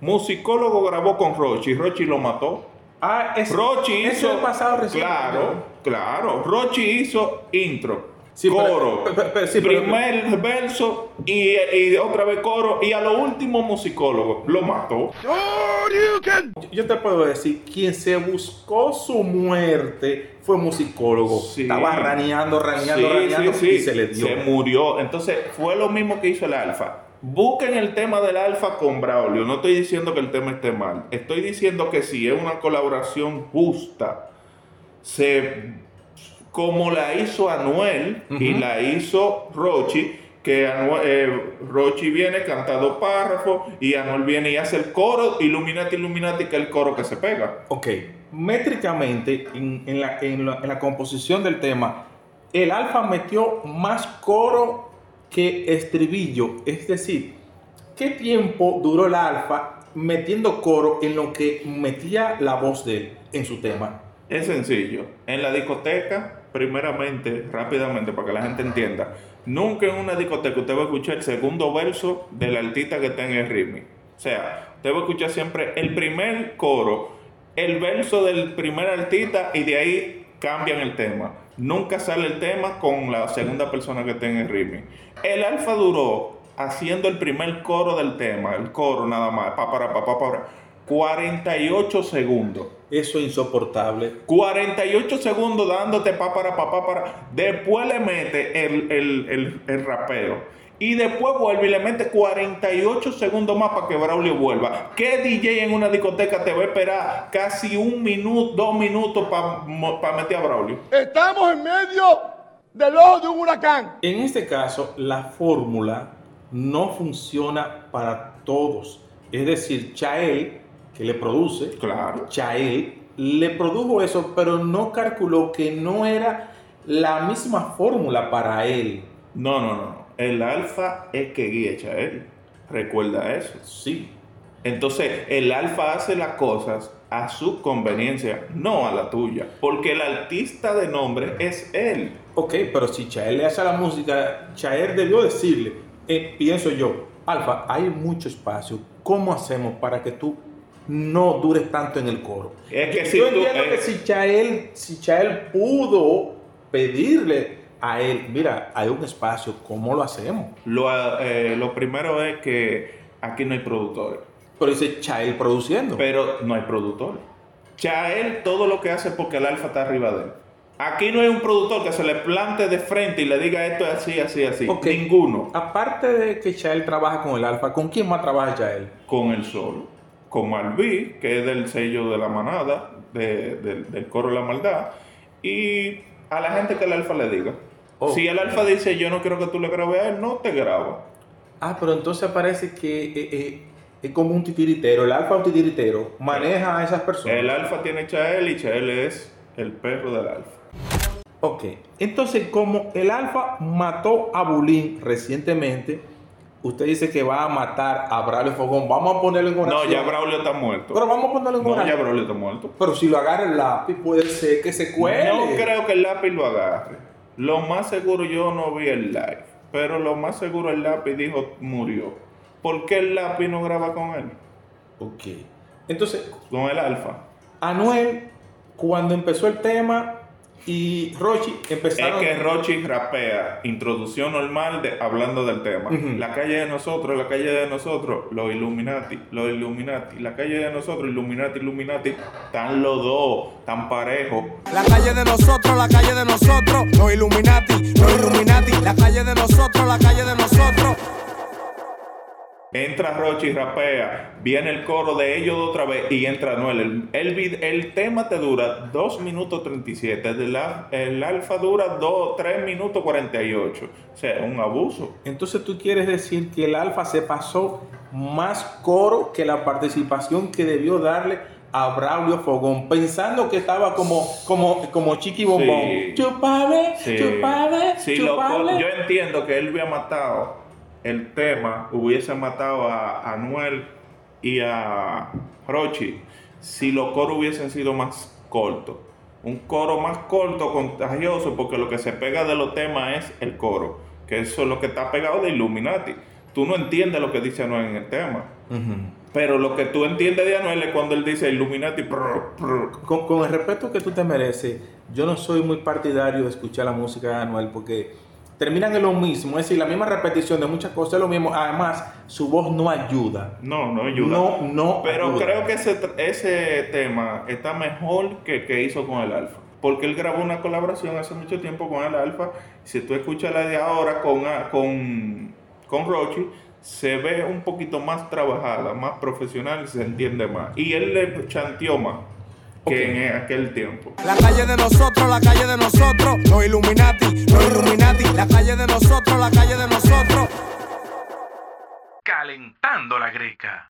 Musicólogo grabó con Rochi, Rochi lo mató. Ah, es, Rochi eso hizo. es pasado reciente. Claro, claro. Rochi hizo intro, Sí, coro, pero- pero- sí, pero- primer verso y, y otra vez coro. Y a lo último, musicólogo lo mató. Yo te puedo decir, quien se buscó su muerte fue musicólogo. Sí. Estaba raneando, raneando, Sí, raneando sí, sí. y se le dio. Se murió. Entonces, fue lo mismo que hizo el Alfa. Busquen el tema del Alfa con Braulio. No estoy diciendo que el tema esté mal. Estoy diciendo que si es una colaboración justa, se, como la hizo Anuel y la hizo Rochi, que Anuel- eh, Rochi viene, canta dos párrafos y Anuel viene y hace el coro, Illuminati, Illuminati, que es el coro que se pega. Ok, métricamente en, en la, en la- en la composición del tema, el alfa metió más coro que estribillo. Es decir, ¿qué tiempo duró el alfa metiendo coro en lo que metía la voz de él en su tema? Es sencillo. En la discoteca, primeramente, rápidamente, para que la gente entienda, nunca en una discoteca usted va a escuchar el segundo verso del artista que está en el ritmo. O sea, usted va a escuchar siempre el primer coro, el verso del primer artista y de ahí cambian el tema. Nunca sale el tema con la segunda persona que en el ritmo. El alfa duró haciendo el primer coro del tema, el coro nada más, pa para pa pa para 48 segundos. Eso es insoportable. 48 segundos dándote pa para pa pa para. Después le mete el, el, el, el rapeo. Y después vuelve y le mete 48 segundos más para que Braulio vuelva. ¿Qué DJ en una discoteca te va a esperar casi un minuto, dos minutos para meter a Braulio? Estamos en medio del ojo de un huracán. En este caso, la fórmula no funciona para todos. Es decir, Chael, que le produce, Claro. Chael le produjo eso, pero no calculó que no era la misma fórmula para él. No, no, no. El alfa es que guía a él. Recuerda eso. Sí. Entonces, el alfa hace las cosas a su conveniencia, no a la tuya. Porque el artista de nombre es él. Ok, pero si Chael le hace la música, Chael debió decirle, eh, pienso yo, Alfa, hay mucho espacio. ¿Cómo hacemos para que tú no dures tanto en el coro? Es que yo si tú- entiendo eh, que si Chael, si Chael pudo pedirle a él, mira, hay un espacio, ¿cómo lo hacemos? Lo, eh, lo primero es que aquí no hay productores. Pero dice Chael produciendo. Pero no hay productor. Chael todo lo que hace es porque el alfa está arriba de él. Aquí no hay un productor que se le plante de frente y le diga esto es así, así, así. Ninguno. Aparte de que Chael trabaja con el Alfa, ¿con quién más trabaja Chael? Con el solo. Con Malví, que es del sello de la manada, de- del- del coro de la maldad. Y a la gente que el alfa le diga. Oh. Si el alfa dice yo no quiero que tú le grabes a él, no te graba. Ah, pero entonces parece que eh, eh, es como un titiritero, el alfa es un titiritero, maneja a esas personas. El alfa tiene Chael y Chael es el perro del alfa. Ok, entonces como el alfa mató a Bulín recientemente, usted dice que va a matar a Braulio Fogón, vamos a ponerlo en No, oración. ya Braulio está muerto. Pero vamos a ponerlo en No, ya. Braulio está muerto. Pero si lo agarra el lápiz, puede ser que se cuele. No creo que el lápiz lo agarre. Lo más seguro yo no vi el live. Pero lo más seguro el lápiz dijo murió. ¿Por qué el lápiz no graba con él? Ok, entonces Con el alfa. Anuel, cuando empezó el tema y Rochi Es empezaron... que Rochi rapea, introducción normal de, hablando del tema. La calle de nosotros, la calle de nosotros, los Illuminati, los Illuminati, la calle de nosotros, Illuminati, Illuminati, están los dos, tan parejos. La calle de nosotros, la calle de nosotros, los Illuminati, los Illuminati, la calle de nosotros, la calle de nosotros. Entra Rochi y rapea, viene el coro de ellos otra vez y entra Noel. El, el, el tema te dura 2 minutos 37, el, el alfa dura 2, 3 minutos 48. O sea, un abuso. Entonces tú quieres decir que el alfa se pasó más coro que la participación que debió darle a Braulio Fogón, pensando que estaba como, como, como Chiqui Bombón. Sí. Chupame, Sí. chupame, Sí, lo- chupame. yo entiendo que él hubiera matado el tema, hubiese matado a Anuel y a Rochi si los coros hubiesen sido más cortos. Un coro más corto, contagioso, porque lo que se pega de los temas es el coro, que eso es lo que está pegado de Illuminati. Tú no entiendes lo que dice Anuel en el tema. Pero lo que tú entiendes de Anuel es cuando él dice Illuminati. Con, con el respeto que tú te mereces, yo no soy muy partidario de escuchar la música de Anuel porque terminan en lo mismo, es decir, la misma repetición de muchas cosas es lo mismo. Además, su voz no ayuda. No, no ayuda. No, no. Pero ayuda. creo que ese, ese tema está mejor que que hizo con el Alfa. Porque él grabó una colaboración hace mucho tiempo con el Alfa. Si tú escuchas la de ahora con, a- con, con Rochi, se ve un poquito más trabajada, más profesional y se entiende más. Y él le chanteó más Ok. que en aquel tiempo. La calle de nosotros, la calle de nosotros, los Illuminati, los Illuminati, la calle de nosotros, la calle de nosotros. Calentando la greca.